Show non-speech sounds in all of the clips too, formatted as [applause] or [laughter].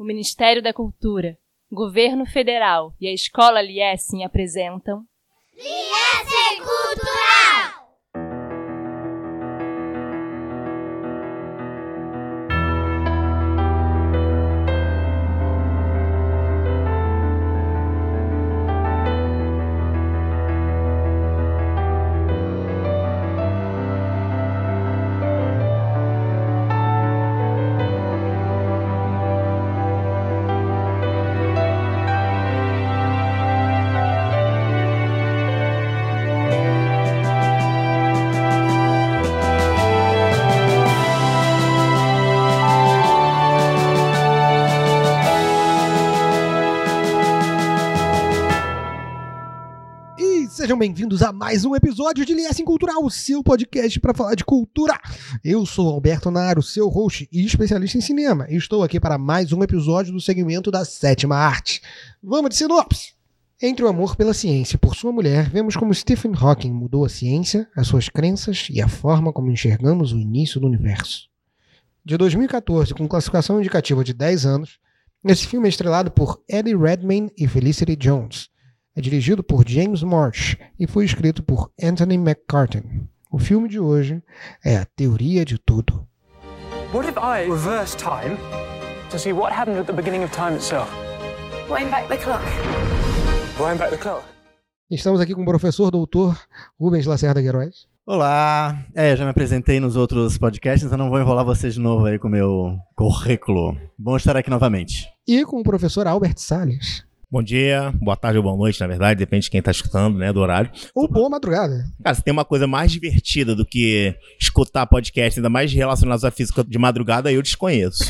o Ministério da Cultura, Governo Federal e a Escola Liessing apresentam Liessing Cultural! Bem-vindos a mais um episódio de Liessing Cultural, o seu podcast para falar de cultura. Eu sou Alberto Naro, seu host e especialista em cinema, e estou aqui para mais um episódio do segmento da sétima arte. Vamos de sinopse! Entre o amor pela ciência e por sua mulher, vemos como Stephen Hawking mudou a ciência, as suas crenças e a forma como enxergamos o início do universo. De 2014, com classificação indicativa de 10 anos, esse filme é estrelado por Eddie Redmayne e Felicity Jones é dirigido por James Marsh e foi escrito por Anthony McCartan. O filme de hoje é A Teoria de Tudo. What if I reverse time to see what happened at the beginning of time itself? Wind back the clock. Wind back the clock. Estamos aqui com o professor doutor Rubens Lacerda Queiroz. Olá! É, eu já me apresentei nos outros podcasts, então não vou enrolar vocês de novo aí com o meu currículo. Bom estar aqui novamente. E com o professor Albert Salles. Bom dia, boa tarde ou boa noite, na verdade, depende de quem tá escutando, né, do horário. Ou boa madrugada. Cara, se tem uma coisa mais divertida do que escutar podcast, ainda mais relacionados à física de madrugada, eu desconheço.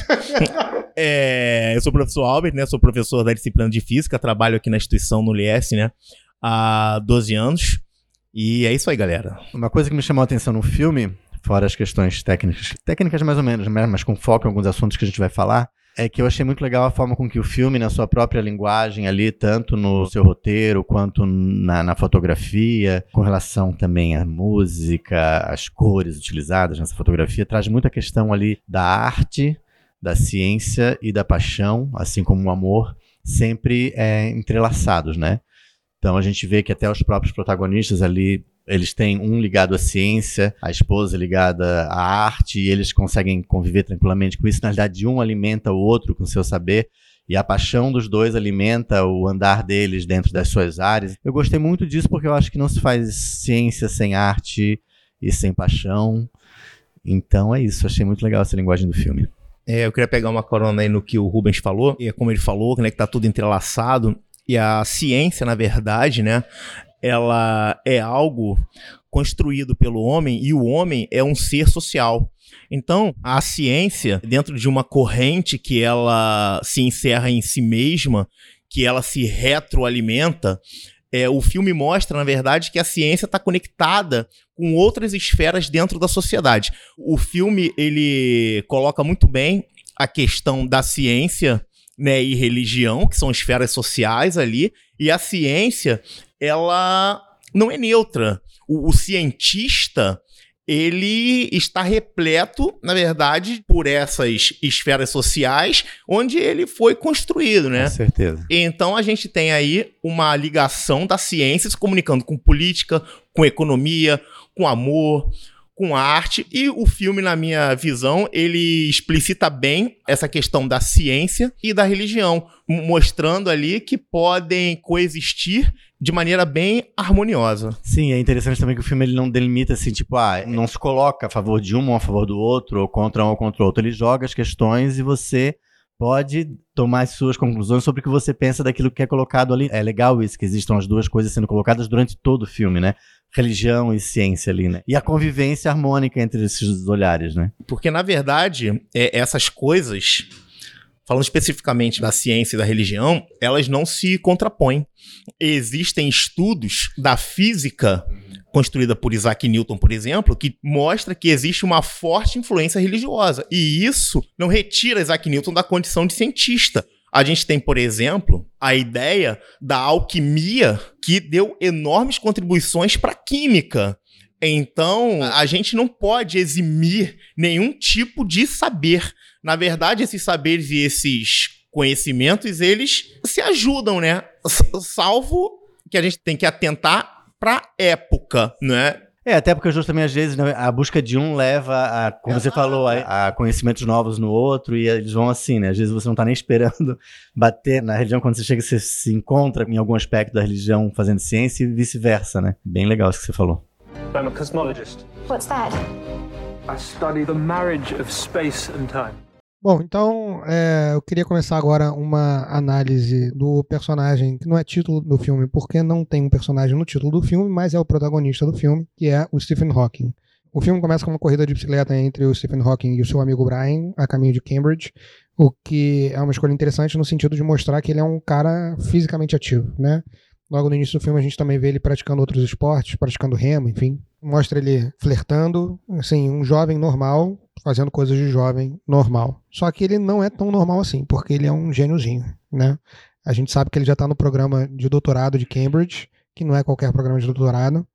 [laughs] é, eu sou o professor Albert, né, sou professor da disciplina de física, trabalho aqui na instituição no LIES, né, há 12 anos. E é isso aí, galera. Uma coisa que me chamou a atenção no filme, fora as questões técnicas, técnicas mais ou menos, né, mas com foco em alguns assuntos que a gente vai falar, é que eu achei muito legal a forma com que o filme, na sua própria linguagem ali, tanto no seu roteiro quanto na, na fotografia, com relação também à música, às cores utilizadas nessa fotografia, traz muita questão ali da arte, da ciência e da paixão, assim como o amor, sempre é, entrelaçados, né? Então a gente vê que até os próprios protagonistas ali eles têm um ligado à ciência, a esposa ligada à arte, e eles conseguem conviver tranquilamente com isso. Na realidade, um alimenta o outro com seu saber. E a paixão dos dois alimenta o andar deles dentro das suas áreas. Eu gostei muito disso porque eu acho que não se faz ciência sem arte e sem paixão. Então é isso, achei muito legal essa linguagem do filme. É, eu queria pegar uma corona aí no que o Rubens falou, e é como ele falou, né, que tá tudo entrelaçado. E a ciência, na verdade, né, ela é algo construído pelo homem e o homem é um ser social. Então, a ciência, dentro de uma corrente que ela se encerra em si mesma, que ela se retroalimenta, é, o filme mostra, na verdade, que a ciência está conectada com outras esferas dentro da sociedade. O filme ele coloca muito bem a questão da ciência né, e religião, que são esferas sociais ali, e a ciência ela não é neutra. O, o cientista ele está repleto, na verdade, por essas esferas sociais onde ele foi construído, né? Com certeza. Então a gente tem aí uma ligação da ciência se comunicando com política, com economia, com amor, com arte e o filme, na minha visão, ele explicita bem essa questão da ciência e da religião, mostrando ali que podem coexistir de maneira bem harmoniosa. Sim, é interessante também que o filme ele não delimita assim, tipo, ah, não se coloca a favor de um ou a favor do outro, ou contra um ou contra o outro. Ele joga as questões e você pode tomar as suas conclusões sobre o que você pensa daquilo que é colocado ali. É legal isso, que existam as duas coisas sendo colocadas durante todo o filme, né? Religião e ciência ali, né? E a convivência harmônica entre esses olhares, né? Porque, na verdade, é, essas coisas, falando especificamente da ciência e da religião, elas não se contrapõem. Existem estudos da física construída por Isaac Newton, por exemplo, que mostra que existe uma forte influência religiosa. E isso não retira Isaac Newton da condição de cientista. A gente tem, por exemplo, a ideia da alquimia que deu enormes contribuições para a química. Então, a gente não pode eximir nenhum tipo de saber. Na verdade, esses saberes e esses conhecimentos, eles se ajudam, né? Salvo que a gente tem que atentar pra época, né? É, até porque justamente às vezes né, a busca de um leva a, como você falou, a, a conhecimentos novos no outro e eles vão assim, né? Às vezes você não tá nem esperando [laughs] bater na religião, quando você chega, você se encontra em algum aspecto da religião fazendo ciência e vice-versa, né? Bem legal isso que você falou. I'm a cosmologist. What's that? I study the marriage of space and time. Bom, então é, eu queria começar agora uma análise do personagem, que não é título do filme, porque não tem um personagem no título do filme, mas é o protagonista do filme, que é o Stephen Hawking. O filme começa com uma corrida de bicicleta entre o Stephen Hawking e o seu amigo Brian, a caminho de Cambridge, o que é uma escolha interessante no sentido de mostrar que ele é um cara fisicamente ativo, né? Logo no início do filme a gente também vê ele praticando outros esportes, praticando remo, enfim. Mostra ele flertando, assim, um jovem normal, fazendo coisas de jovem normal. Só que ele não é tão normal assim, porque ele é um gêniozinho, né? A gente sabe que ele já está no programa de doutorado de Cambridge, que não é qualquer programa de doutorado.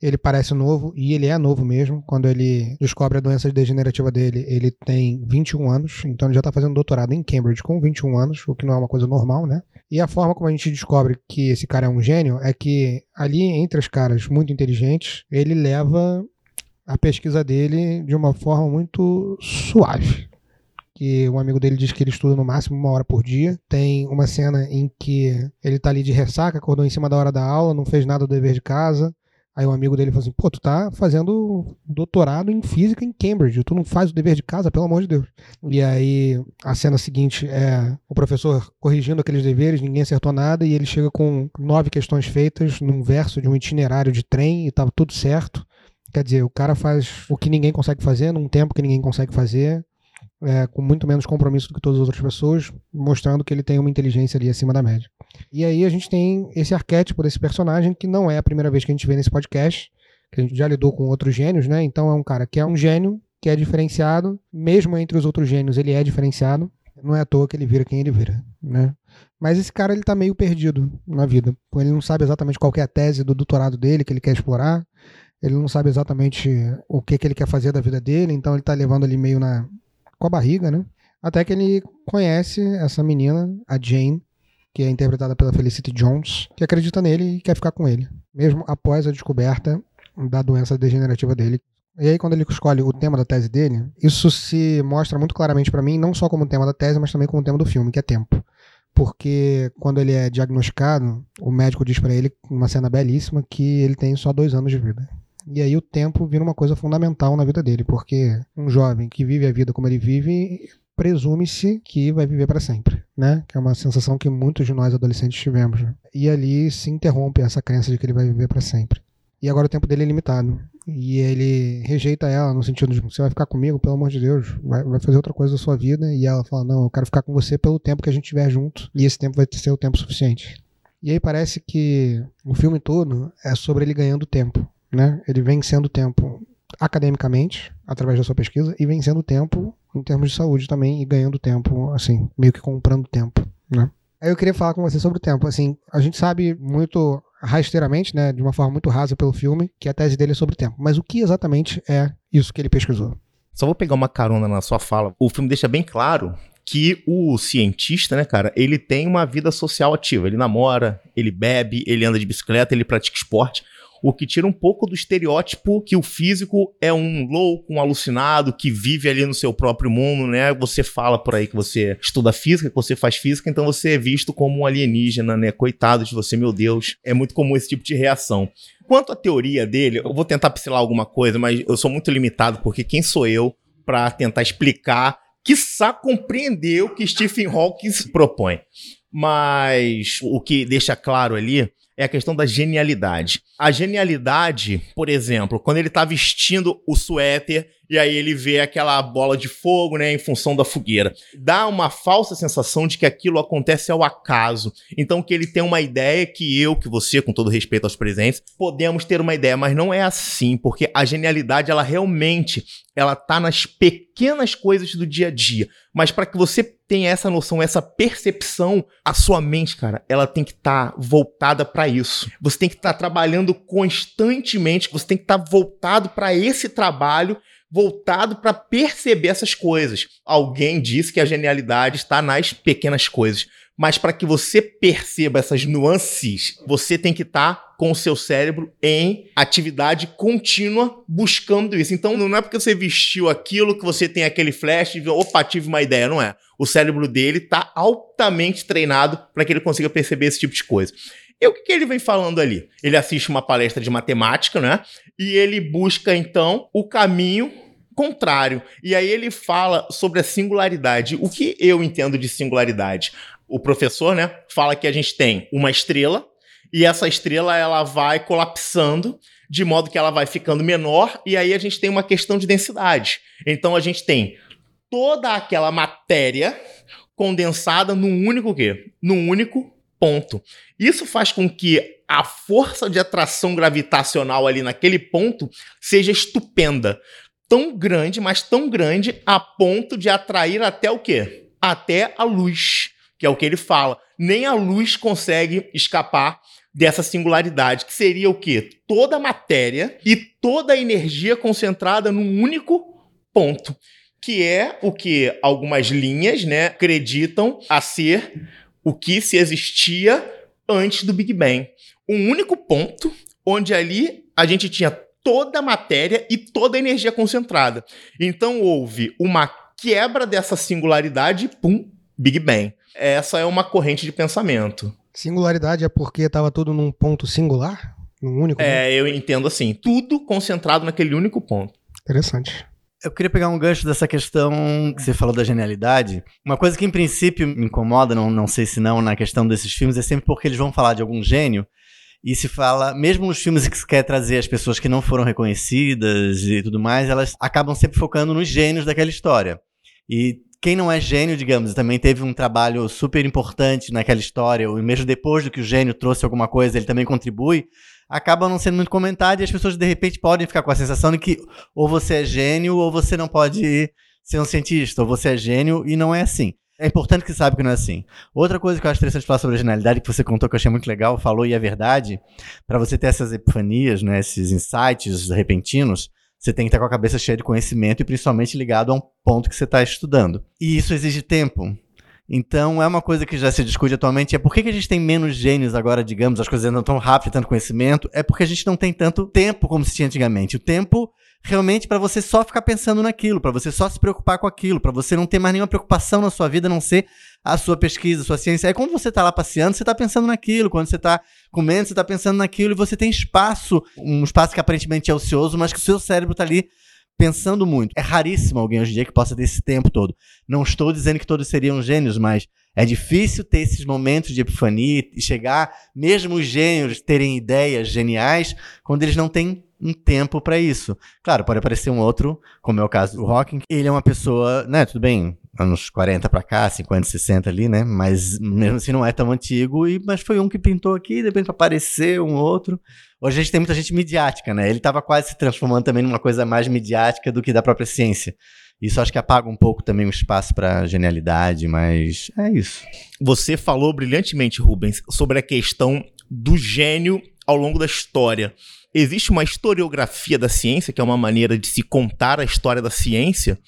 Ele parece novo, e ele é novo mesmo. Quando ele descobre a doença degenerativa dele, ele tem 21 anos, então ele já está fazendo doutorado em Cambridge com 21 anos, o que não é uma coisa normal, né? E a forma como a gente descobre que esse cara é um gênio é que ali entre os caras muito inteligentes, ele leva a pesquisa dele de uma forma muito suave. Que um amigo dele diz que ele estuda no máximo uma hora por dia. Tem uma cena em que ele tá ali de ressaca, acordou em cima da hora da aula, não fez nada do dever de casa. Aí um amigo dele falou assim: pô, tu tá fazendo doutorado em física em Cambridge, tu não faz o dever de casa, pelo amor de Deus. E aí a cena seguinte é o professor corrigindo aqueles deveres, ninguém acertou nada, e ele chega com nove questões feitas num verso de um itinerário de trem e tava tudo certo. Quer dizer, o cara faz o que ninguém consegue fazer, num tempo que ninguém consegue fazer, é, com muito menos compromisso do que todas as outras pessoas, mostrando que ele tem uma inteligência ali acima da média. E aí a gente tem esse arquétipo desse personagem, que não é a primeira vez que a gente vê nesse podcast, que a gente já lidou com outros gênios, né? Então é um cara que é um gênio, que é diferenciado, mesmo entre os outros gênios ele é diferenciado, não é à toa que ele vira quem ele vira, né? Mas esse cara ele tá meio perdido na vida, ele não sabe exatamente qual é a tese do doutorado dele que ele quer explorar, ele não sabe exatamente o que, que ele quer fazer da vida dele, então ele tá levando ali meio na com a barriga, né? Até que ele conhece essa menina, a Jane, que é interpretada pela Felicity Jones, que acredita nele e quer ficar com ele, mesmo após a descoberta da doença degenerativa dele. E aí, quando ele escolhe o tema da tese dele, isso se mostra muito claramente para mim, não só como tema da tese, mas também como tema do filme, que é tempo. Porque quando ele é diagnosticado, o médico diz para ele, numa cena belíssima, que ele tem só dois anos de vida. E aí o tempo vira uma coisa fundamental na vida dele, porque um jovem que vive a vida como ele vive, presume-se que vai viver para sempre, né? Que é uma sensação que muitos de nós adolescentes tivemos. né? E ali se interrompe essa crença de que ele vai viver para sempre. E agora o tempo dele é limitado. E ele rejeita ela no sentido de você vai ficar comigo, pelo amor de Deus, vai, vai fazer outra coisa da sua vida. E ela fala: Não, eu quero ficar com você pelo tempo que a gente tiver junto. E esse tempo vai ser o tempo suficiente. E aí parece que o filme todo é sobre ele ganhando tempo. Né? Ele vencendo o tempo academicamente, através da sua pesquisa, e vencendo o tempo em termos de saúde também, e ganhando tempo, assim, meio que comprando tempo. Né? Aí eu queria falar com você sobre o tempo. Assim, a gente sabe muito rasteiramente, né, de uma forma muito rasa pelo filme, que a tese dele é sobre o tempo. Mas o que exatamente é isso que ele pesquisou? Só vou pegar uma carona na sua fala. O filme deixa bem claro que o cientista, né, cara, ele tem uma vida social ativa. Ele namora, ele bebe, ele anda de bicicleta, ele pratica esporte. O que tira um pouco do estereótipo que o físico é um louco, um alucinado, que vive ali no seu próprio mundo, né? Você fala por aí que você estuda física, que você faz física, então você é visto como um alienígena, né? Coitado de você, meu Deus. É muito comum esse tipo de reação. Quanto à teoria dele, eu vou tentar pincelar alguma coisa, mas eu sou muito limitado, porque quem sou eu para tentar explicar, quiçá compreender o que Stephen Hawking propõe. Mas o que deixa claro ali é a questão da genialidade. A genialidade, por exemplo, quando ele tá vestindo o suéter e aí ele vê aquela bola de fogo, né, em função da fogueira. Dá uma falsa sensação de que aquilo acontece ao acaso. Então que ele tem uma ideia que eu, que você, com todo respeito aos presentes, podemos ter uma ideia, mas não é assim, porque a genialidade ela realmente ela tá nas pequenas coisas do dia a dia. Mas para que você tenha essa noção, essa percepção, a sua mente, cara, ela tem que estar tá voltada para isso. Você tem que estar tá trabalhando constantemente, você tem que estar tá voltado para esse trabalho voltado para perceber essas coisas. Alguém disse que a genialidade está nas pequenas coisas. Mas para que você perceba essas nuances, você tem que estar tá com o seu cérebro em atividade contínua buscando isso. Então não é porque você vestiu aquilo que você tem aquele flash e opa, tive uma ideia, não é. O cérebro dele está altamente treinado para que ele consiga perceber esse tipo de coisa. E o que, que ele vem falando ali? Ele assiste uma palestra de matemática, né? E ele busca então o caminho contrário. E aí ele fala sobre a singularidade. O que eu entendo de singularidade? O professor, né, fala que a gente tem uma estrela e essa estrela ela vai colapsando de modo que ela vai ficando menor e aí a gente tem uma questão de densidade. Então a gente tem toda aquela matéria condensada num único quê? Num único ponto. Isso faz com que a força de atração gravitacional ali naquele ponto seja estupenda. Tão grande, mas tão grande a ponto de atrair até o quê? Até a luz, que é o que ele fala. Nem a luz consegue escapar dessa singularidade, que seria o quê? Toda a matéria e toda a energia concentrada num único ponto, que é o que algumas linhas, né, acreditam a ser o que se existia antes do Big Bang. Um único ponto onde ali a gente tinha toda a matéria e toda a energia concentrada. Então houve uma quebra dessa singularidade e pum, Big Bang. Essa é uma corrente de pensamento. Singularidade é porque estava tudo num ponto singular? Num único É, eu entendo assim. Tudo concentrado naquele único ponto. Interessante. Eu queria pegar um gancho dessa questão que você falou da genialidade. Uma coisa que, em princípio, me incomoda, não, não sei se não, na questão desses filmes, é sempre porque eles vão falar de algum gênio e se fala, mesmo nos filmes que se quer trazer as pessoas que não foram reconhecidas e tudo mais, elas acabam sempre focando nos gênios daquela história. E quem não é gênio, digamos, também teve um trabalho super importante naquela história, ou mesmo depois do que o gênio trouxe alguma coisa, ele também contribui, acaba não sendo muito comentado e as pessoas de repente podem ficar com a sensação de que ou você é gênio ou você não pode ser um cientista, ou você é gênio e não é assim. É importante que saiba que não é assim. Outra coisa que eu acho interessante falar sobre a genialidade, que você contou que eu achei muito legal, falou e é verdade, para você ter essas epifanias, né, esses insights repentinos, você tem que estar com a cabeça cheia de conhecimento e principalmente ligado a um ponto que você está estudando. E isso exige tempo. Então, é uma coisa que já se discute atualmente, é por que, que a gente tem menos gênios agora, digamos, as coisas andam tão rápido, tanto conhecimento, é porque a gente não tem tanto tempo como se tinha antigamente. O tempo realmente para você só ficar pensando naquilo, para você só se preocupar com aquilo, para você não ter mais nenhuma preocupação na sua vida, a não ser a sua pesquisa, a sua ciência. É quando você está lá passeando, você está pensando naquilo, quando você está comendo, você está pensando naquilo, e você tem espaço, um espaço que aparentemente é ocioso, mas que o seu cérebro está ali pensando muito. É raríssimo alguém hoje em dia que possa ter esse tempo todo. Não estou dizendo que todos seriam gênios, mas é difícil ter esses momentos de epifania e chegar, mesmo os gênios terem ideias geniais, quando eles não têm um tempo para isso. Claro, pode aparecer um outro, como é o caso do Hawking. Ele é uma pessoa, né, tudo bem, anos 40 para cá, 50, 60 ali, né? Mas mesmo assim não é tão antigo, e, mas foi um que pintou aqui, de repente apareceu um outro. Hoje a gente tem muita gente midiática, né? Ele estava quase se transformando também numa coisa mais midiática do que da própria ciência. Isso acho que apaga um pouco também o espaço para genialidade, mas é isso. Você falou brilhantemente, Rubens, sobre a questão do gênio ao longo da história. Existe uma historiografia da ciência, que é uma maneira de se contar a história da ciência,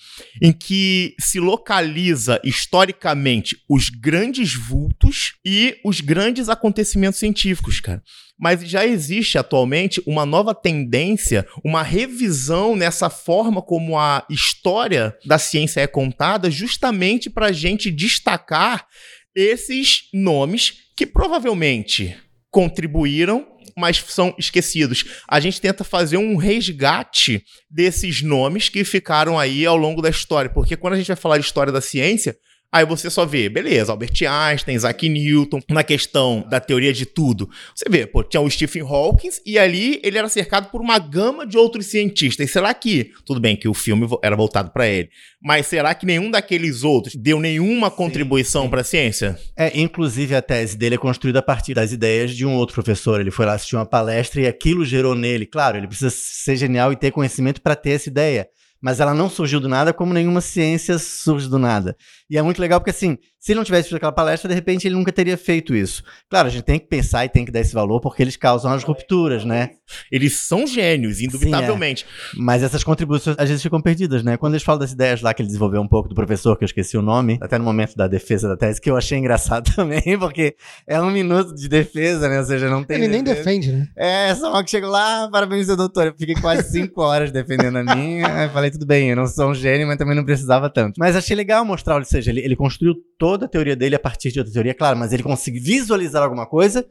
em que se localiza historicamente os grandes vultos e os grandes acontecimentos científicos, cara. Mas já existe atualmente uma nova tendência, uma revisão nessa forma como a história da ciência é contada, justamente para a gente destacar esses nomes que provavelmente contribuíram, mas são esquecidos. A gente tenta fazer um resgate desses nomes que ficaram aí ao longo da história, porque quando a gente vai falar de história da ciência, Aí você só vê, beleza, Albert Einstein, Isaac Newton, na questão da teoria de tudo. Você vê, pô, tinha o Stephen Hawking e ali ele era cercado por uma gama de outros cientistas. E será que, tudo bem que o filme era voltado para ele, mas será que nenhum daqueles outros deu nenhuma contribuição para a ciência? É, inclusive a tese dele é construída a partir das ideias de um outro professor. Ele foi lá assistir uma palestra e aquilo gerou nele. Claro, ele precisa ser genial e ter conhecimento para ter essa ideia mas ela não surgiu do nada como nenhuma ciência surge do nada. E é muito legal porque, assim, se ele não tivesse feito aquela palestra, de repente ele nunca teria feito isso. Claro, a gente tem que pensar e tem que dar esse valor porque eles causam as rupturas, né? Eles são gênios, indubitavelmente. Mas essas contribuições às vezes ficam perdidas, né? Quando eles falam das ideias lá que ele desenvolveu um pouco do professor, que eu esqueci o nome, até no momento da defesa da tese, que eu achei engraçado [laughs] também, porque é um minuto de defesa, né? Ou seja, não tem. Ele nem defesa. defende, né? É, só que chegou lá, parabéns, seu doutor. Eu fiquei quase cinco horas defendendo a minha. [laughs] Falei, tudo bem, eu não sou um gênio, mas também não precisava tanto. Mas achei legal mostrar, ou seja, ele, ele construiu toda a teoria dele a partir de outra teoria, claro, mas ele conseguiu visualizar alguma coisa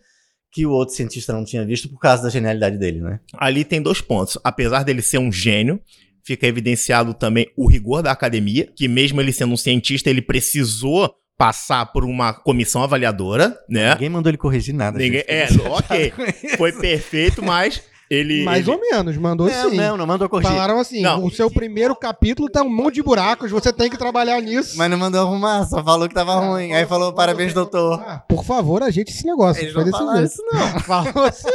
que o outro cientista não tinha visto por causa da genialidade dele, né? Ali tem dois pontos. Apesar dele ser um gênio, fica evidenciado também o rigor da academia, que mesmo ele sendo um cientista, ele precisou passar por uma comissão avaliadora, né? Ninguém mandou ele corrigir nada. Ninguém, gente. é, [laughs] ok. Foi perfeito, mas ele. Mais ele- ou menos, mandou Não, sim. não, não mandou corrigir. Falaram assim: Não. o seu primeiro capítulo tá um monte de buracos, você tem que trabalhar nisso. Mas não mandou arrumar, só falou que tava ruim. Aí falou, parabéns, doutor. Ah, por favor, ajeite esse negócio. Eles não desse falaram isso, não. [laughs] Falou assim.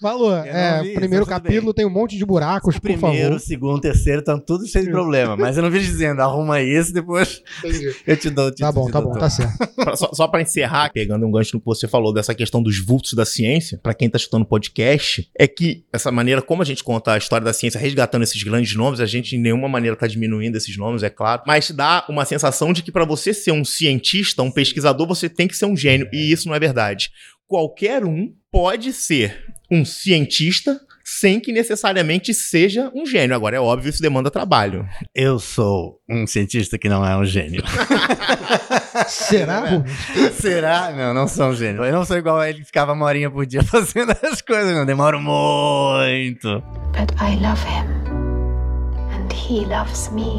Falou. É, vi, o primeiro capítulo tem um monte de buracos, por Primeiro, favor. segundo, terceiro, estão tudo cheio de problema. Mas eu não vi dizendo, arruma isso, depois [laughs] eu te dou o título Tá bom, de tá bom, doutor. tá certo. Pra- [laughs] só, só para encerrar, pegando um gancho no que você falou dessa questão dos vultos da ciência, pra quem tá escutando o podcast, é que essa maneira como a gente conta a história da ciência, resgatando esses grandes nomes, a gente em nenhuma maneira tá diminuindo esses nomes, é claro, mas dá uma sensação de que pra você ser um cientista, um pesquisador, você tem que ser um gênio, e isso não é verdade. Qualquer um pode ser um cientista sem que necessariamente seja um gênio. Agora, é óbvio, isso demanda trabalho. Eu sou um cientista que não é um gênio. [laughs] Será? Será? Não, não sou um gênio. Eu não sou igual a ele que ficava uma horinha por dia [laughs] fazendo as coisas, não. Demoro muito. But I love him. And he loves me.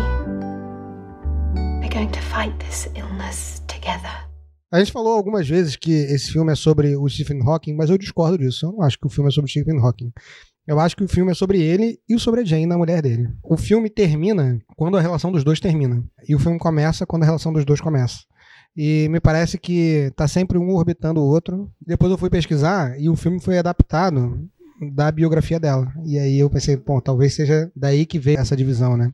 We're going to fight this illness together. A gente falou algumas vezes que esse filme é sobre o Stephen Hawking, mas eu discordo disso. Eu não acho que o filme é sobre o Stephen Hawking. Eu acho que o filme é sobre ele e sobre a Jane, a mulher dele. O filme termina quando a relação dos dois termina. E o filme começa quando a relação dos dois começa. E me parece que tá sempre um orbitando o outro. Depois eu fui pesquisar e o filme foi adaptado da biografia dela. E aí eu pensei, bom, talvez seja daí que veio essa divisão, né?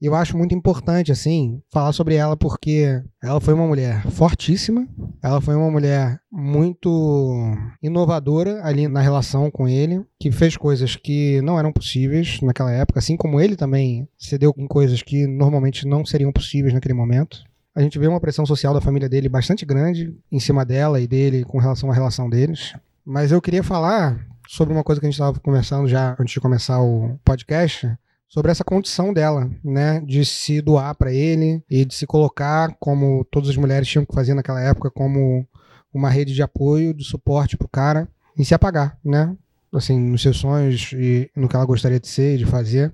Eu acho muito importante, assim, falar sobre ela porque ela foi uma mulher fortíssima, ela foi uma mulher muito inovadora ali na relação com ele, que fez coisas que não eram possíveis naquela época, assim como ele também cedeu em coisas que normalmente não seriam possíveis naquele momento. A gente vê uma pressão social da família dele bastante grande em cima dela e dele com relação à relação deles. Mas eu queria falar sobre uma coisa que a gente estava conversando já antes de começar o podcast, sobre essa condição dela, né, de se doar para ele e de se colocar como todas as mulheres tinham que fazer naquela época como uma rede de apoio, de suporte pro cara e se apagar, né? Assim, nos seus sonhos e no que ela gostaria de ser e de fazer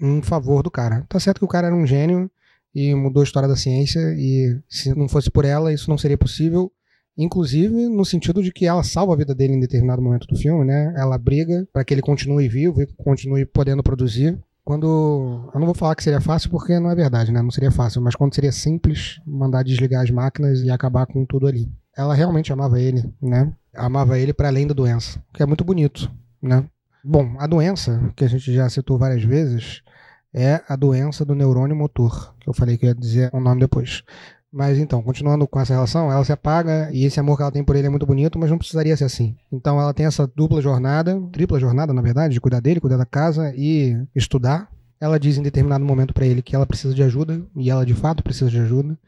em favor do cara. Tá certo que o cara era um gênio e mudou a história da ciência e se não fosse por ela isso não seria possível inclusive no sentido de que ela salva a vida dele em determinado momento do filme, né? Ela briga para que ele continue vivo e continue podendo produzir. Quando eu não vou falar que seria fácil porque não é verdade, né? Não seria fácil, mas quando seria simples mandar desligar as máquinas e acabar com tudo ali. Ela realmente amava ele, né? Amava ele para além da doença, que é muito bonito, né? Bom, a doença que a gente já citou várias vezes é a doença do neurônio motor, eu falei que ia dizer o nome depois. Mas então, continuando com essa relação, ela se apaga e esse amor que ela tem por ele é muito bonito, mas não precisaria ser assim. Então ela tem essa dupla jornada, tripla jornada, na verdade, de cuidar dele, cuidar da casa e estudar. Ela diz em determinado momento para ele que ela precisa de ajuda, e ela de fato precisa de ajuda.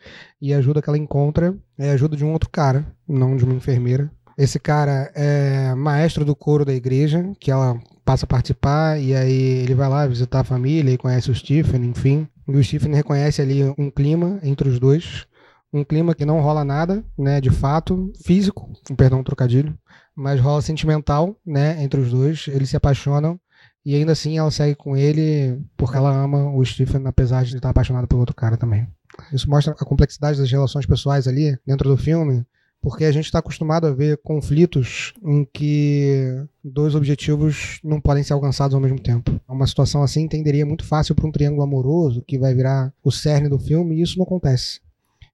E a ajuda que ela encontra é a ajuda de um outro cara, não de uma enfermeira. Esse cara é maestro do coro da igreja, que ela passa a participar, e aí ele vai lá visitar a família e conhece o Stephen, enfim. E o Stephen reconhece ali um clima entre os dois um clima que não rola nada, né, de fato, físico, com perdão o trocadilho, mas rola sentimental, né, entre os dois, eles se apaixonam e ainda assim ela segue com ele porque ela ama o Stephen, apesar de estar apaixonada pelo outro cara também. Isso mostra a complexidade das relações pessoais ali dentro do filme, porque a gente está acostumado a ver conflitos em que dois objetivos não podem ser alcançados ao mesmo tempo. Uma situação assim tenderia muito fácil para um triângulo amoroso que vai virar o cerne do filme e isso não acontece.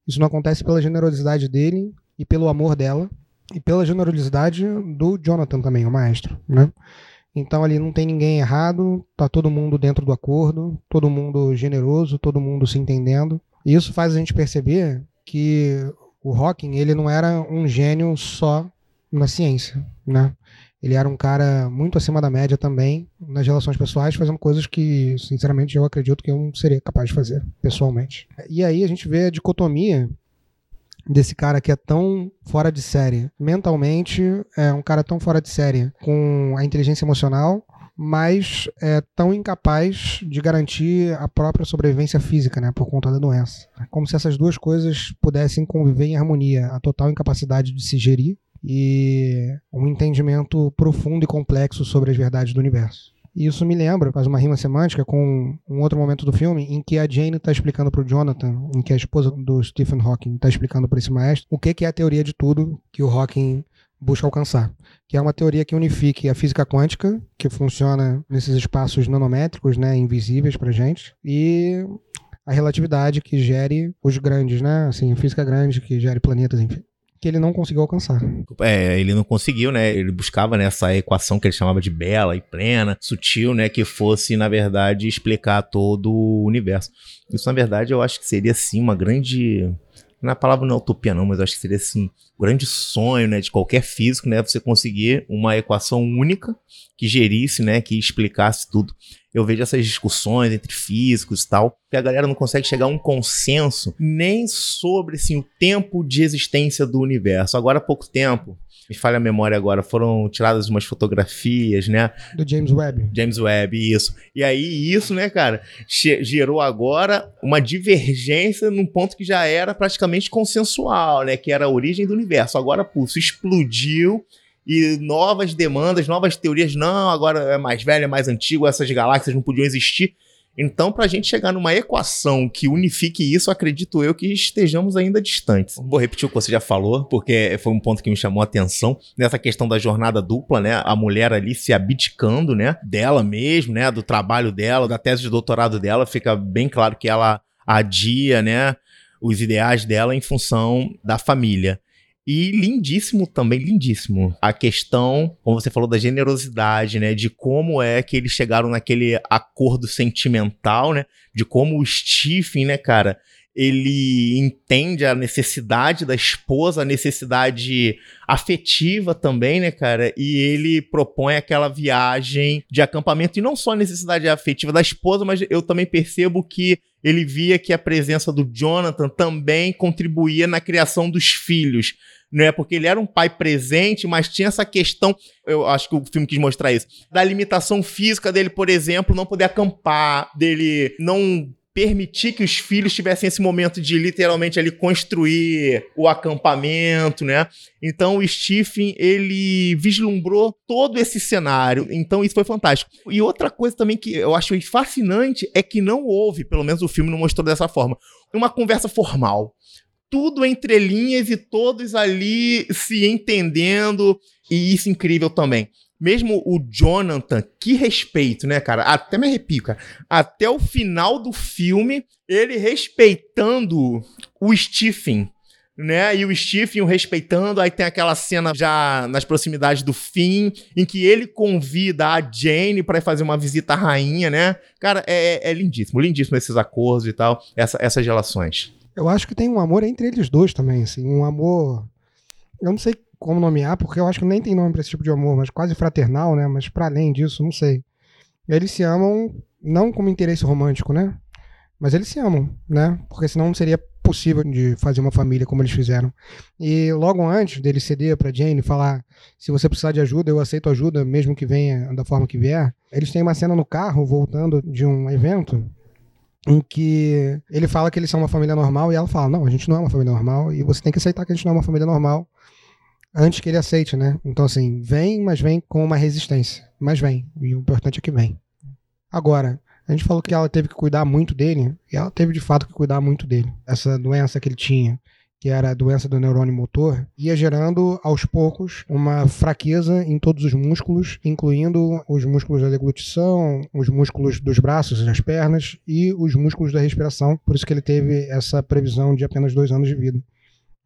Isso não acontece pela generosidade dele e pelo amor dela e pela generosidade do Jonathan também, o maestro, né? Então ali não tem ninguém errado, tá todo mundo dentro do acordo, todo mundo generoso, todo mundo se entendendo. E isso faz a gente perceber que o Hawking ele não era um gênio só na ciência, né? Ele era um cara muito acima da média também nas relações pessoais, fazendo coisas que, sinceramente, eu acredito que eu não seria capaz de fazer pessoalmente. E aí a gente vê a dicotomia desse cara que é tão fora de série. Mentalmente, é um cara tão fora de série com a inteligência emocional, mas é tão incapaz de garantir a própria sobrevivência física, né, por conta da doença. Como se essas duas coisas pudessem conviver em harmonia, a total incapacidade de se gerir e um entendimento profundo e complexo sobre as verdades do universo. E isso me lembra, faz uma rima semântica com um outro momento do filme em que a Jane está explicando para o Jonathan, em que a esposa do Stephen Hawking está explicando para esse maestro, o que, que é a teoria de tudo que o Hawking busca alcançar, que é uma teoria que unifique a física quântica, que funciona nesses espaços nanométricos, né, invisíveis para gente, e a relatividade que gere os grandes, né, assim, a física grande que gere planetas, enfim que ele não conseguiu alcançar. É, ele não conseguiu, né? Ele buscava nessa né, equação que ele chamava de bela e plena, sutil, né? Que fosse, na verdade, explicar todo o universo. Isso, na verdade, eu acho que seria, sim, uma grande. Na palavra não é utopia, não, mas acho que seria, assim, um grande sonho, né? De qualquer físico, né? Você conseguir uma equação única que gerisse, né? Que explicasse tudo eu vejo essas discussões entre físicos e tal, que a galera não consegue chegar a um consenso nem sobre assim, o tempo de existência do universo. Agora há pouco tempo, me falha a memória agora, foram tiradas umas fotografias, né? Do James Webb. James Webb, isso. E aí, isso, né, cara, gerou agora uma divergência num ponto que já era praticamente consensual, né? Que era a origem do universo. Agora, pulso, explodiu e novas demandas, novas teorias. Não, agora é mais velho, é mais antigo, essas galáxias não podiam existir. Então, para a gente chegar numa equação que unifique isso, acredito eu que estejamos ainda distantes. Vou repetir o que você já falou, porque foi um ponto que me chamou a atenção nessa questão da jornada dupla, né? A mulher ali se abdicando, né? Dela mesmo, né? Do trabalho dela, da tese de doutorado dela, fica bem claro que ela adia, né? Os ideais dela em função da família. E lindíssimo também, lindíssimo. A questão, como você falou, da generosidade, né? De como é que eles chegaram naquele acordo sentimental, né? De como o Stephen, né, cara, ele entende a necessidade da esposa, a necessidade afetiva também, né, cara? E ele propõe aquela viagem de acampamento. E não só a necessidade afetiva da esposa, mas eu também percebo que ele via que a presença do Jonathan também contribuía na criação dos filhos não é? Porque ele era um pai presente, mas tinha essa questão, eu acho que o filme quis mostrar isso, da limitação física dele, por exemplo, não poder acampar, dele não permitir que os filhos tivessem esse momento de literalmente ali construir o acampamento, né? Então o Stephen, ele vislumbrou todo esse cenário. Então isso foi fantástico. E outra coisa também que eu acho fascinante é que não houve, pelo menos o filme não mostrou dessa forma, uma conversa formal tudo entre linhas e todos ali se entendendo. E isso incrível também. Mesmo o Jonathan, que respeito, né, cara? Até me arrepio, cara. Até o final do filme, ele respeitando o Stephen, né? E o Stephen o respeitando. Aí tem aquela cena já nas proximidades do fim, em que ele convida a Jane para fazer uma visita à rainha, né? Cara, é, é lindíssimo, lindíssimo esses acordos e tal, essa, essas relações. Eu acho que tem um amor entre eles dois também, assim, um amor. Eu não sei como nomear, porque eu acho que nem tem nome para esse tipo de amor, mas quase fraternal, né? Mas para além disso, não sei. Eles se amam não como interesse romântico, né? Mas eles se amam, né? Porque senão não seria possível de fazer uma família como eles fizeram. E logo antes dele ceder para Jane falar: se você precisar de ajuda, eu aceito ajuda, mesmo que venha da forma que vier. Eles têm uma cena no carro voltando de um evento em que ele fala que eles são uma família normal e ela fala: não, a gente não é uma família normal e você tem que aceitar que a gente não é uma família normal antes que ele aceite, né? Então, assim, vem, mas vem com uma resistência. Mas vem. E o importante é que vem. Agora, a gente falou que ela teve que cuidar muito dele, e ela teve de fato que cuidar muito dele. Essa doença que ele tinha, que era a doença do neurônio motor, ia gerando aos poucos uma fraqueza em todos os músculos, incluindo os músculos da deglutição, os músculos dos braços e das pernas e os músculos da respiração. Por isso que ele teve essa previsão de apenas dois anos de vida.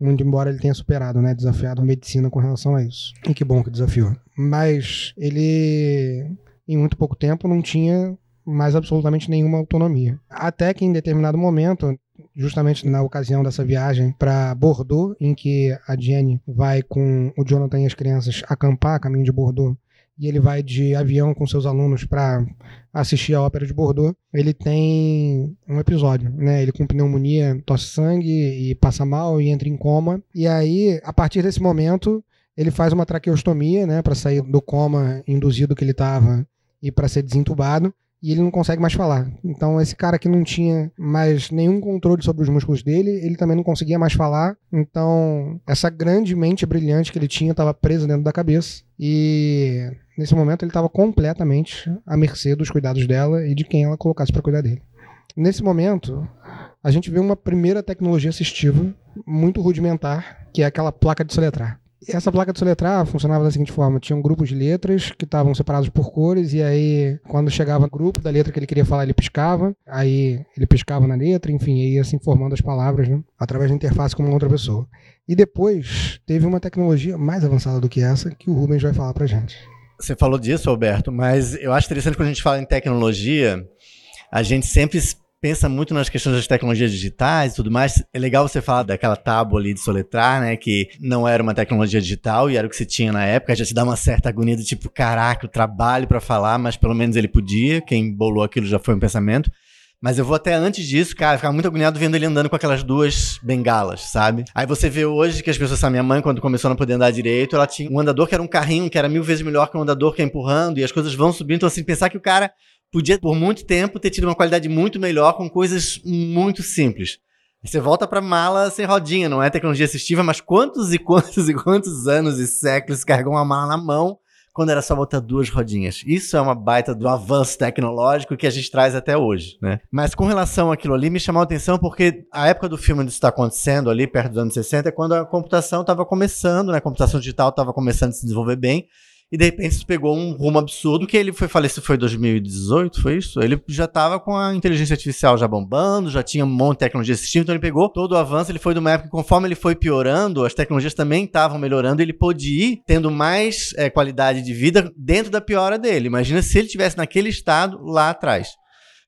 Muito embora ele tenha superado, né, desafiado a medicina com relação a isso. E que bom que desafiou. Mas ele, em muito pouco tempo, não tinha mais absolutamente nenhuma autonomia. Até que em determinado momento justamente na ocasião dessa viagem para Bordeaux, em que a Jenny vai com o Jonathan e as crianças acampar a caminho de Bordeaux e ele vai de avião com seus alunos para assistir a ópera de Bordeaux, ele tem um episódio, né? Ele com pneumonia, tosse sangue e passa mal e entra em coma. E aí, a partir desse momento, ele faz uma traqueostomia, né, para sair do coma induzido que ele estava e para ser desentubado e ele não consegue mais falar. Então, esse cara que não tinha mais nenhum controle sobre os músculos dele, ele também não conseguia mais falar. Então, essa grande mente brilhante que ele tinha estava presa dentro da cabeça. E nesse momento ele estava completamente à mercê dos cuidados dela e de quem ela colocasse para cuidar dele. Nesse momento, a gente vê uma primeira tecnologia assistiva muito rudimentar, que é aquela placa de soletrar. Essa placa de soletrar funcionava da seguinte forma: tinham grupos de letras que estavam separados por cores, e aí, quando chegava o grupo da letra que ele queria falar, ele piscava, aí ele piscava na letra, enfim, ia se informando as palavras, né, através da interface com outra pessoa. E depois teve uma tecnologia mais avançada do que essa que o Rubens vai falar pra gente. Você falou disso, Alberto, mas eu acho interessante quando a gente fala em tecnologia, a gente sempre pensa muito nas questões das tecnologias digitais e tudo mais. É legal você falar daquela tábua ali de soletrar, né? Que não era uma tecnologia digital e era o que se tinha na época. Já te dá uma certa agonia do tipo, caraca, o trabalho para falar, mas pelo menos ele podia. Quem bolou aquilo já foi um pensamento. Mas eu vou até antes disso, cara, ficar muito agoniado vendo ele andando com aquelas duas bengalas, sabe? Aí você vê hoje que as pessoas, sabe, minha mãe, quando começou a não poder andar direito, ela tinha um andador que era um carrinho, que era mil vezes melhor que um andador que é empurrando, e as coisas vão subindo. Então, assim, pensar que o cara podia, por muito tempo, ter tido uma qualidade muito melhor com coisas muito simples. Você volta para mala sem rodinha, não é tecnologia assistiva, mas quantos e quantos e quantos anos e séculos carregou uma mala na mão quando era só botar duas rodinhas. Isso é uma baita do avanço tecnológico que a gente traz até hoje, né? Mas com relação àquilo ali, me chamou a atenção porque a época do filme onde isso está acontecendo ali, perto dos anos 60, é quando a computação estava começando, né? A computação digital estava começando a se desenvolver bem e de repente isso pegou um rumo absurdo que ele foi falecido foi 2018, foi isso? Ele já estava com a inteligência artificial já bombando, já tinha um monte de tecnologia assistindo, então ele pegou todo o avanço, ele foi de uma época que conforme ele foi piorando, as tecnologias também estavam melhorando, ele pôde ir tendo mais é, qualidade de vida dentro da piora dele. Imagina se ele tivesse naquele estado lá atrás.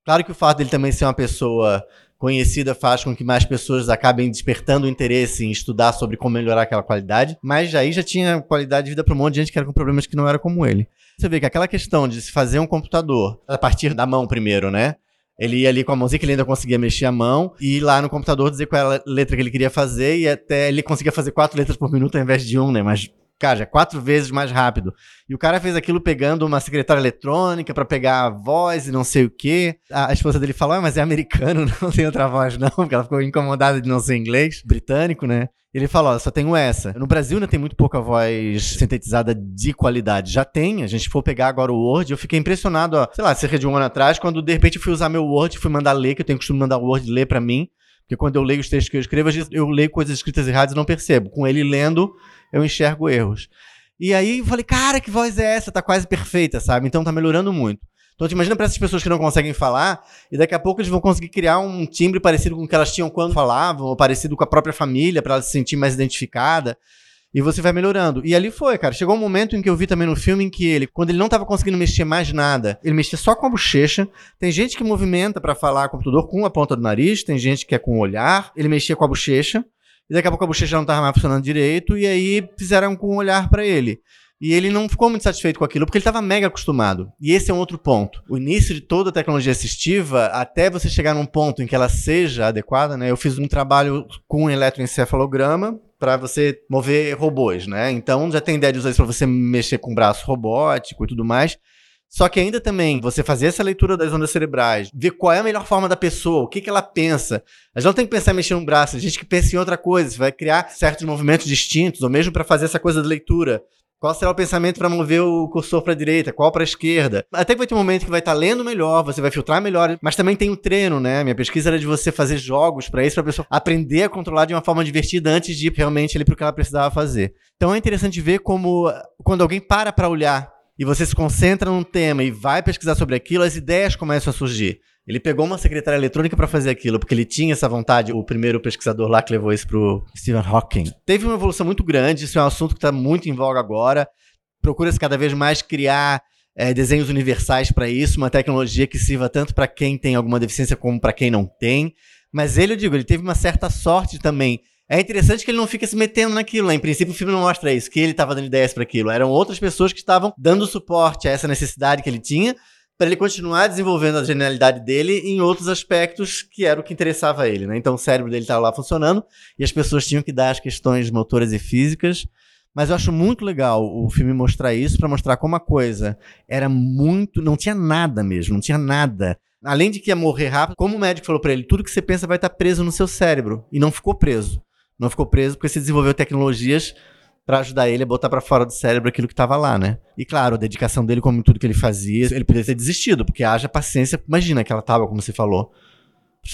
Claro que o fato dele também ser uma pessoa conhecida faz com que mais pessoas acabem despertando o interesse em estudar sobre como melhorar aquela qualidade, mas aí já tinha qualidade de vida para um monte de gente que era com problemas que não era como ele. Você vê que aquela questão de se fazer um computador a partir da mão primeiro, né? Ele ia ali com a mãozinha que ele ainda conseguia mexer a mão e ir lá no computador dizer qual era a letra que ele queria fazer e até ele conseguia fazer quatro letras por minuto ao invés de um, né? Mas cara, quatro vezes mais rápido. E o cara fez aquilo pegando uma secretária eletrônica para pegar a voz e não sei o quê. A, a esposa dele falou, ah, mas é americano, [laughs] não tem outra voz não, porque ela ficou incomodada de não ser inglês, britânico, né? Ele falou, só tenho essa. No Brasil ainda tem muito pouca voz sintetizada de qualidade. Já tem, a gente for pegar agora o Word, eu fiquei impressionado, ó, sei lá, cerca de um ano atrás, quando de repente eu fui usar meu Word, fui mandar ler, que eu tenho costume mandar o Word ler para mim. Porque quando eu leio os textos que eu escrevo, eu leio coisas escritas erradas e não percebo. Com ele lendo, eu enxergo erros. E aí eu falei, cara, que voz é essa? Tá quase perfeita, sabe? Então tá melhorando muito. Então, te imagina para essas pessoas que não conseguem falar, e daqui a pouco eles vão conseguir criar um timbre parecido com o que elas tinham quando falavam, ou parecido com a própria família, para ela se sentir mais identificada. E você vai melhorando. E ali foi, cara. Chegou um momento em que eu vi também no filme em que ele, quando ele não tava conseguindo mexer mais nada, ele mexia só com a bochecha. Tem gente que movimenta para falar com o computador com a ponta do nariz, tem gente que é com o olhar. Ele mexia com a bochecha. E daqui a pouco a bochecha não tava mais funcionando direito. E aí fizeram com o olhar para ele. E ele não ficou muito satisfeito com aquilo, porque ele estava mega acostumado. E esse é um outro ponto. O início de toda a tecnologia assistiva, até você chegar num ponto em que ela seja adequada, né? Eu fiz um trabalho com um eletroencefalograma para você mover robôs, né? Então já tem ideia de usar isso para você mexer com braço robótico e tudo mais. Só que ainda também, você fazer essa leitura das ondas cerebrais, ver qual é a melhor forma da pessoa, o que, que ela pensa. A gente não tem que pensar em mexer um braço, a gente que pensa em outra coisa, você vai criar certos movimentos distintos, ou mesmo para fazer essa coisa de leitura. Qual será o pensamento para mover o cursor para a direita? Qual para a esquerda? Até que vai ter um momento que vai estar tá lendo melhor, você vai filtrar melhor, mas também tem o treino, né? Minha pesquisa era de você fazer jogos para isso, para a pessoa aprender a controlar de uma forma divertida antes de ir realmente ali para o que ela precisava fazer. Então é interessante ver como quando alguém para para olhar e você se concentra num tema e vai pesquisar sobre aquilo, as ideias começam a surgir. Ele pegou uma secretária eletrônica para fazer aquilo, porque ele tinha essa vontade, o primeiro pesquisador lá que levou isso pro Stephen Hawking. Teve uma evolução muito grande, isso é um assunto que está muito em voga agora. Procura-se cada vez mais criar é, desenhos universais para isso, uma tecnologia que sirva tanto para quem tem alguma deficiência como para quem não tem. Mas ele, eu digo, ele teve uma certa sorte também. É interessante que ele não fica se metendo naquilo, né? Em princípio, o filme não mostra isso, que ele estava dando ideias para aquilo. Eram outras pessoas que estavam dando suporte a essa necessidade que ele tinha para ele continuar desenvolvendo a genialidade dele em outros aspectos que era o que interessava a ele, né? Então o cérebro dele estava lá funcionando e as pessoas tinham que dar as questões motoras e físicas. Mas eu acho muito legal o filme mostrar isso para mostrar como a coisa era muito, não tinha nada mesmo, não tinha nada. Além de que ia morrer rápido, como o médico falou para ele, tudo que você pensa vai estar preso no seu cérebro e não ficou preso. Não ficou preso porque você desenvolveu tecnologias para ajudar ele a botar para fora do cérebro aquilo que tava lá, né? E claro, a dedicação dele, como tudo que ele fazia, ele poderia ter desistido, porque haja paciência. Imagina aquela tábua, como você falou.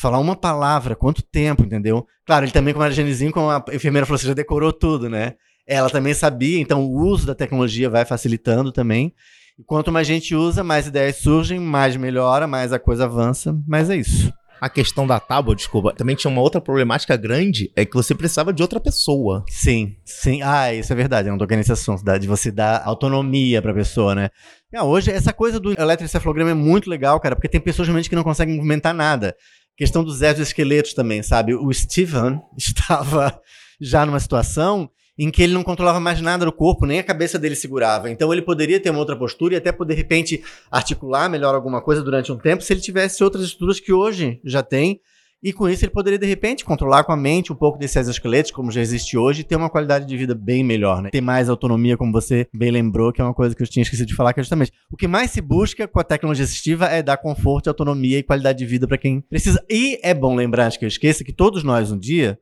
Falar uma palavra, quanto tempo, entendeu? Claro, ele também, como era genizinho, como a enfermeira falou, você já decorou tudo, né? Ela também sabia, então o uso da tecnologia vai facilitando também. E quanto mais gente usa, mais ideias surgem, mais melhora, mais a coisa avança. Mas é isso a questão da tábua, desculpa, também tinha uma outra problemática grande, é que você precisava de outra pessoa. Sim, sim. Ah, isso é verdade, eu não toquei nesse assunto, de você dar autonomia pra pessoa, né? Ah, hoje, essa coisa do eletroencefalograma é muito legal, cara, porque tem pessoas realmente que não conseguem movimentar nada. Questão dos exoesqueletos também, sabe? O Steven [laughs] estava já numa situação em que ele não controlava mais nada do corpo, nem a cabeça dele segurava. Então ele poderia ter uma outra postura e até poder, de repente, articular melhor alguma coisa durante um tempo se ele tivesse outras estruturas que hoje já tem. E com isso ele poderia, de repente, controlar com a mente um pouco desses exoesqueletos, como já existe hoje, e ter uma qualidade de vida bem melhor, né? Ter mais autonomia, como você bem lembrou, que é uma coisa que eu tinha esquecido de falar, que é justamente o que mais se busca com a tecnologia assistiva é dar conforto, autonomia e qualidade de vida para quem precisa. E é bom lembrar, acho que eu esqueça, que todos nós um dia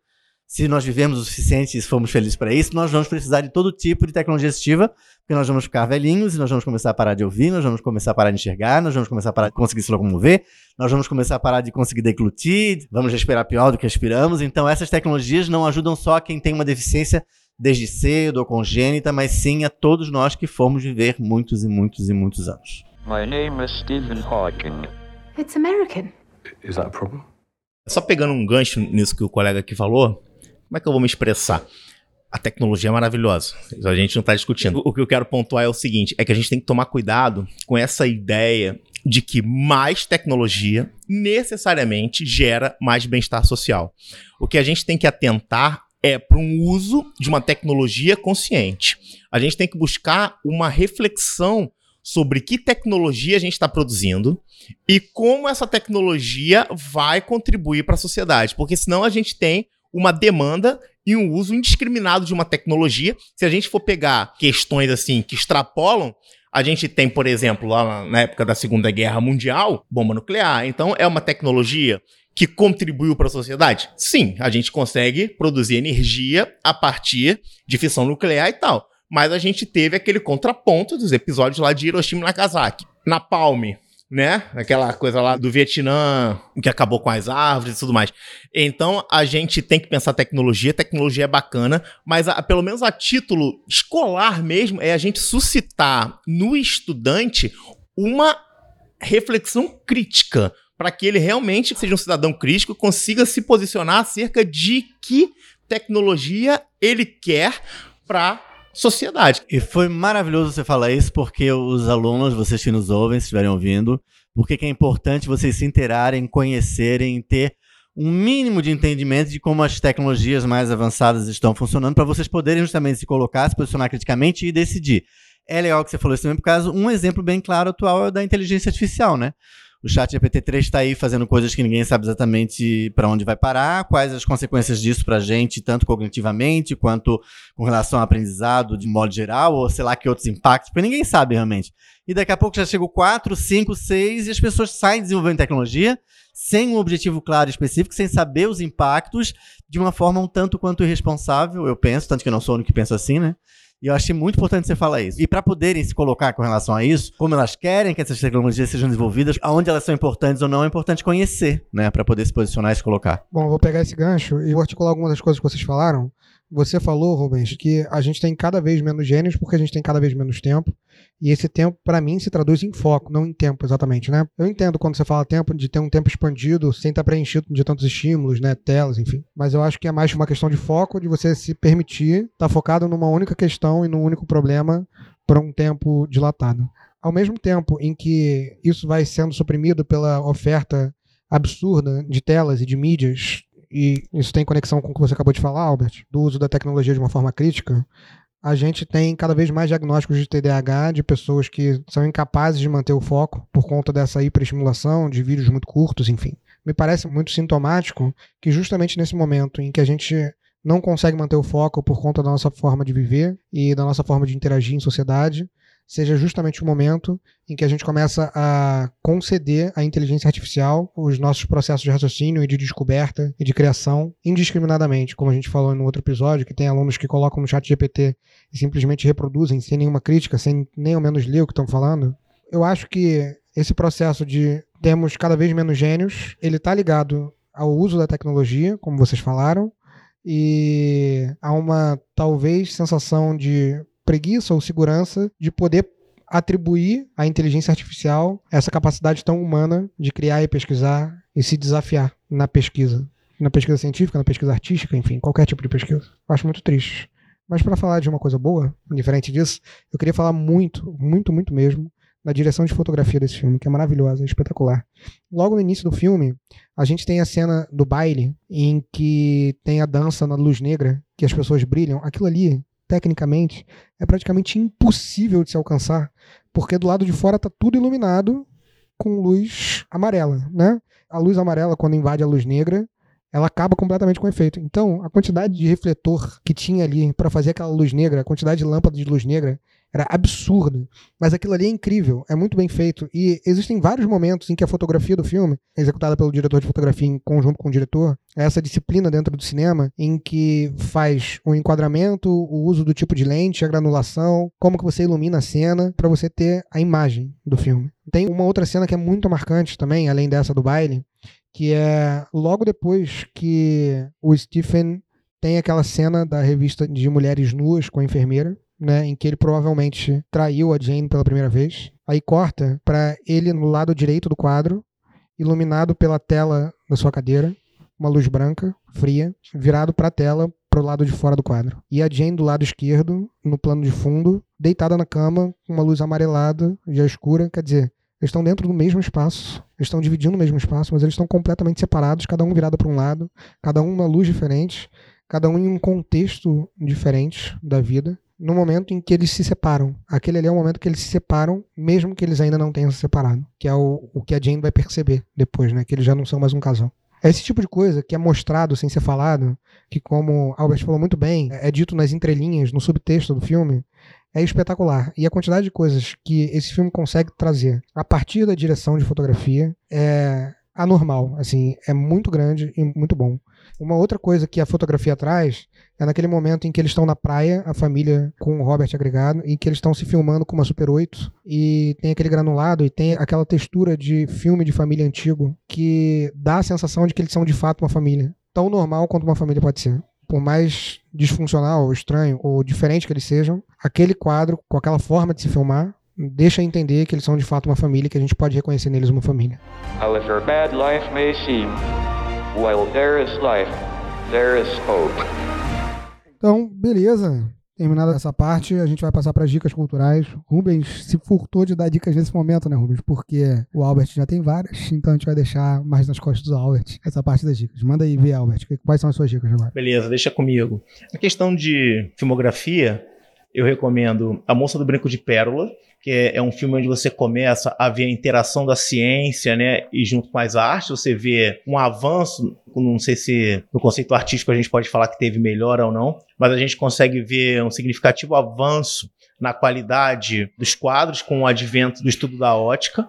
se nós vivemos o suficiente e formos felizes para isso, nós vamos precisar de todo tipo de tecnologia assistiva, porque nós vamos ficar velhinhos e nós vamos começar a parar de ouvir, nós vamos começar a parar de enxergar, nós vamos começar a parar de conseguir se locomover, nós vamos começar a parar de conseguir deglutir, vamos respirar pior do que respiramos. Então, essas tecnologias não ajudam só a quem tem uma deficiência desde cedo ou congênita, mas sim a todos nós que formos viver muitos e muitos e muitos anos. My name is Stephen Hawking. It's American. Is that a problem? Só pegando um gancho nisso que o colega aqui falou, como é que eu vou me expressar? A tecnologia é maravilhosa. A gente não está discutindo. O que eu quero pontuar é o seguinte: é que a gente tem que tomar cuidado com essa ideia de que mais tecnologia necessariamente gera mais bem-estar social. O que a gente tem que atentar é para um uso de uma tecnologia consciente. A gente tem que buscar uma reflexão sobre que tecnologia a gente está produzindo e como essa tecnologia vai contribuir para a sociedade, porque senão a gente tem uma demanda e um uso indiscriminado de uma tecnologia. Se a gente for pegar questões assim que extrapolam, a gente tem, por exemplo, lá na época da Segunda Guerra Mundial, bomba nuclear. Então, é uma tecnologia que contribuiu para a sociedade? Sim, a gente consegue produzir energia a partir de fissão nuclear e tal. Mas a gente teve aquele contraponto dos episódios lá de Hiroshima e Nagasaki. Na Palme, né? Aquela coisa lá do Vietnã, que acabou com as árvores e tudo mais. Então, a gente tem que pensar tecnologia, tecnologia é bacana, mas a, pelo menos a título escolar mesmo, é a gente suscitar no estudante uma reflexão crítica, para que ele realmente seja um cidadão crítico consiga se posicionar acerca de que tecnologia ele quer para sociedade. E foi maravilhoso você falar isso, porque os alunos, vocês que nos ouvem, se estiverem ouvindo, porque é importante vocês se interarem, conhecerem, ter um mínimo de entendimento de como as tecnologias mais avançadas estão funcionando, para vocês poderem justamente se colocar, se posicionar criticamente e decidir. É legal que você falou isso também, por causa um exemplo bem claro atual é da inteligência artificial, né? O chat GPT-3 está aí fazendo coisas que ninguém sabe exatamente para onde vai parar, quais as consequências disso para a gente, tanto cognitivamente quanto com relação ao aprendizado de modo geral, ou sei lá que outros impactos, porque ninguém sabe realmente. E daqui a pouco já chegou 4, 5, 6 e as pessoas saem desenvolvendo tecnologia sem um objetivo claro e específico, sem saber os impactos, de uma forma um tanto quanto irresponsável, eu penso, tanto que eu não sou o único que penso assim, né? E eu achei muito importante você falar isso. E para poderem se colocar com relação a isso, como elas querem que essas tecnologias sejam desenvolvidas, aonde elas são importantes ou não, é importante conhecer, né? Para poder se posicionar e se colocar. Bom, vou pegar esse gancho e vou articular algumas das coisas que vocês falaram. Você falou, Rubens, que a gente tem cada vez menos gênios porque a gente tem cada vez menos tempo. E esse tempo, para mim, se traduz em foco, não em tempo exatamente, né? Eu entendo quando você fala tempo de ter um tempo expandido sem estar preenchido de tantos estímulos, né? Telas, enfim. Mas eu acho que é mais uma questão de foco, de você se permitir estar tá focado numa única questão e num único problema por um tempo dilatado. Ao mesmo tempo em que isso vai sendo suprimido pela oferta absurda de telas e de mídias, e isso tem conexão com o que você acabou de falar, Albert, do uso da tecnologia de uma forma crítica, a gente tem cada vez mais diagnósticos de TDAH de pessoas que são incapazes de manter o foco por conta dessa hiperestimulação, de vídeos muito curtos, enfim. Me parece muito sintomático que justamente nesse momento em que a gente não consegue manter o foco por conta da nossa forma de viver e da nossa forma de interagir em sociedade, seja justamente o momento em que a gente começa a conceder à inteligência artificial os nossos processos de raciocínio e de descoberta e de criação indiscriminadamente, como a gente falou no outro episódio, que tem alunos que colocam no chat GPT e simplesmente reproduzem sem nenhuma crítica, sem nem ao menos ler o que estão falando. Eu acho que esse processo de temos cada vez menos gênios, ele está ligado ao uso da tecnologia, como vocês falaram, e há uma talvez sensação de preguiça ou segurança de poder atribuir à inteligência artificial essa capacidade tão humana de criar e pesquisar e se desafiar na pesquisa. Na pesquisa científica, na pesquisa artística, enfim, qualquer tipo de pesquisa. Eu acho muito triste. Mas para falar de uma coisa boa, diferente disso, eu queria falar muito, muito, muito mesmo da direção de fotografia desse filme, que é maravilhosa, é espetacular. Logo no início do filme, a gente tem a cena do baile em que tem a dança na luz negra, que as pessoas brilham. Aquilo ali tecnicamente, é praticamente impossível de se alcançar, porque do lado de fora está tudo iluminado com luz amarela, né? A luz amarela, quando invade a luz negra, ela acaba completamente com o efeito. Então, a quantidade de refletor que tinha ali para fazer aquela luz negra, a quantidade de lâmpada de luz negra, era absurda. Mas aquilo ali é incrível, é muito bem feito. E existem vários momentos em que a fotografia do filme, executada pelo diretor de fotografia em conjunto com o diretor, é essa disciplina dentro do cinema em que faz o enquadramento, o uso do tipo de lente, a granulação, como que você ilumina a cena para você ter a imagem do filme. Tem uma outra cena que é muito marcante também, além dessa do baile, que é logo depois que o Stephen tem aquela cena da revista de mulheres nuas com a enfermeira, né, em que ele provavelmente traiu a Jane pela primeira vez. Aí corta para ele no lado direito do quadro, iluminado pela tela da sua cadeira, uma luz branca, fria, virado para a tela pro lado de fora do quadro. E a Jane do lado esquerdo, no plano de fundo, deitada na cama, com uma luz amarelada, já escura, quer dizer, eles estão dentro do mesmo espaço, eles estão dividindo o mesmo espaço, mas eles estão completamente separados, cada um virado para um lado, cada um uma luz diferente, cada um em um contexto diferente da vida no momento em que eles se separam. Aquele ali é o momento que eles se separam, mesmo que eles ainda não tenham se separado. Que é o, o que a Jane vai perceber depois, né? Que eles já não são mais um casal. É esse tipo de coisa que é mostrado sem ser falado, que como Albert falou muito bem, é dito nas entrelinhas, no subtexto do filme, é espetacular. E a quantidade de coisas que esse filme consegue trazer a partir da direção de fotografia é anormal, assim, é muito grande e muito bom. Uma outra coisa que a fotografia traz é naquele momento em que eles estão na praia, a família com o Robert agregado, e que eles estão se filmando com uma Super 8 e tem aquele granulado e tem aquela textura de filme de família antigo que dá a sensação de que eles são de fato uma família. Tão normal quanto uma família pode ser. Por mais disfuncional, ou estranho, ou diferente que eles sejam, aquele quadro, com aquela forma de se filmar, deixa entender que eles são de fato uma família, que a gente pode reconhecer neles uma família. However bad life may seem, while there is life, there is hope. Então, beleza. Terminada essa parte, a gente vai passar para as dicas culturais. Rubens se furtou de dar dicas nesse momento, né, Rubens? Porque o Albert já tem várias, então a gente vai deixar mais nas costas do Albert essa parte das dicas. Manda aí ver, Albert, quais são as suas dicas agora. Beleza, deixa comigo. A questão de filmografia, eu recomendo A Moça do Branco de Pérola, que é, é, um filme onde você começa a ver a interação da ciência, né, e junto com as artes, você vê um avanço, não sei se no conceito artístico a gente pode falar que teve melhora ou não, mas a gente consegue ver um significativo avanço na qualidade dos quadros com o advento do estudo da ótica.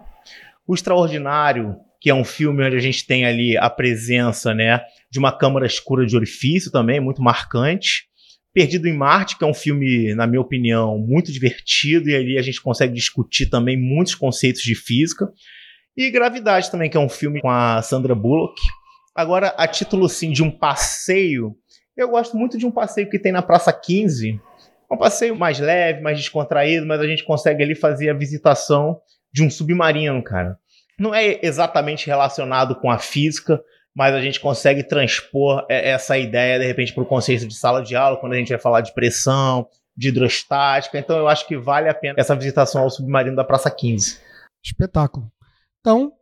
O Extraordinário, que é um filme onde a gente tem ali a presença, né, de uma câmara escura de orifício também, muito marcante. Perdido em Marte, que é um filme, na minha opinião, muito divertido, e ali a gente consegue discutir também muitos conceitos de física. E Gravidade também, que é um filme com a Sandra Bullock. Agora, a título assim, de um passeio, eu gosto muito de um passeio que tem na Praça 15. Um passeio mais leve, mais descontraído, mas a gente consegue ali fazer a visitação de um submarino, cara. Não é exatamente relacionado com a física, mas a gente consegue transpor essa ideia, de repente, para o conceito de sala de aula, quando a gente vai falar de pressão, de hidrostática. Então, eu acho que vale a pena essa visitação ao submarino da Praça 15. Espetáculo. Então,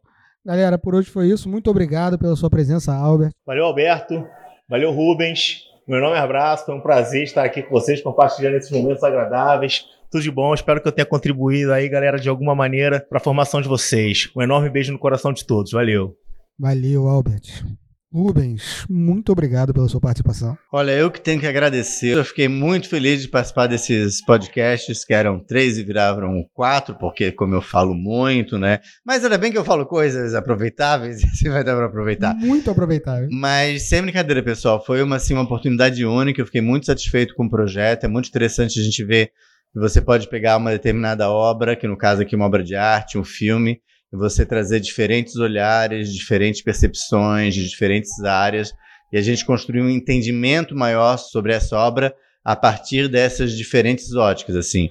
Galera, por hoje foi isso. Muito obrigado pela sua presença, Albert. Valeu, Alberto. Valeu, Rubens. Meu nome é Abraço. Foi um prazer estar aqui com vocês, compartilhando esses momentos agradáveis. Tudo de bom. Espero que eu tenha contribuído aí, galera, de alguma maneira para a formação de vocês. Um enorme beijo no coração de todos. Valeu. Valeu, Albert. Rubens, muito obrigado pela sua participação. Olha, eu que tenho que agradecer. Eu fiquei muito feliz de participar desses podcasts, que eram três e viraram quatro, porque, como eu falo muito, né? Mas ainda bem que eu falo coisas aproveitáveis, [laughs] assim vai dar para aproveitar. Muito aproveitável. Mas, sem brincadeira, pessoal, foi uma, assim, uma oportunidade única. Eu fiquei muito satisfeito com o projeto. É muito interessante a gente ver que você pode pegar uma determinada obra, que no caso aqui uma obra de arte, um filme, você trazer diferentes olhares, diferentes percepções de diferentes áreas, e a gente construir um entendimento maior sobre essa obra a partir dessas diferentes óticas, assim.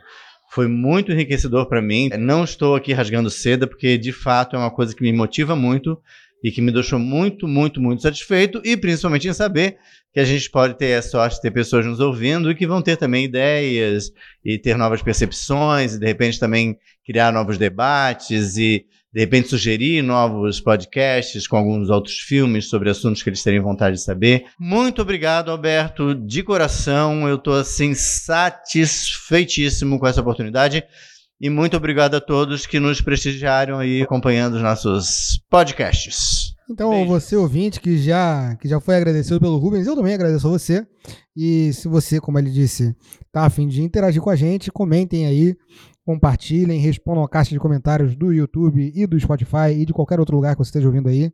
Foi muito enriquecedor para mim. Não estou aqui rasgando seda, porque de fato é uma coisa que me motiva muito e que me deixou muito, muito, muito satisfeito, e principalmente em saber que a gente pode ter a sorte de ter pessoas nos ouvindo e que vão ter também ideias e ter novas percepções, e de repente também criar novos debates e de repente sugerir novos podcasts com alguns outros filmes sobre assuntos que eles terem vontade de saber. Muito obrigado, Alberto, de coração. Eu estou assim satisfeitíssimo com essa oportunidade. E muito obrigado a todos que nos prestigiaram aí acompanhando os nossos podcasts. Então, Beijos. você ouvinte que já, que já foi agradecido pelo Rubens, eu também agradeço a você. E se você, como ele disse, tá a fim de interagir com a gente, comentem aí, compartilhem, respondam a caixa de comentários do YouTube e do Spotify e de qualquer outro lugar que você esteja ouvindo aí.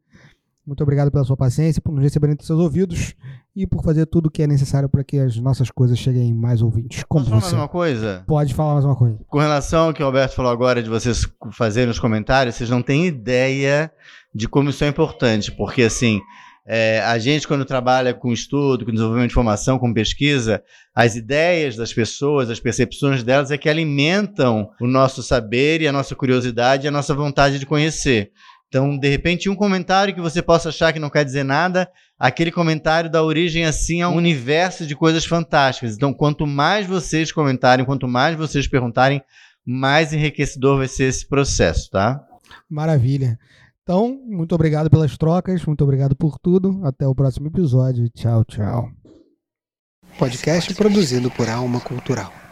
Muito obrigado pela sua paciência, por nos receber entre seus ouvidos e por fazer tudo o que é necessário para que as nossas coisas cheguem em mais ouvintes. Como Posso falar mais uma coisa? Pode falar mais uma coisa. Com relação ao que o Alberto falou agora de vocês fazerem os comentários, vocês não têm ideia de como isso é importante, porque assim, é, a gente quando trabalha com estudo, com desenvolvimento de informação, com pesquisa, as ideias das pessoas, as percepções delas é que alimentam o nosso saber e a nossa curiosidade e a nossa vontade de conhecer. Então, de repente, um comentário que você possa achar que não quer dizer nada, aquele comentário dá origem assim a um universo de coisas fantásticas. Então, quanto mais vocês comentarem, quanto mais vocês perguntarem, mais enriquecedor vai ser esse processo, tá? Maravilha. Então, muito obrigado pelas trocas, muito obrigado por tudo. Até o próximo episódio. Tchau, tchau. Podcast produzido por Alma Cultural.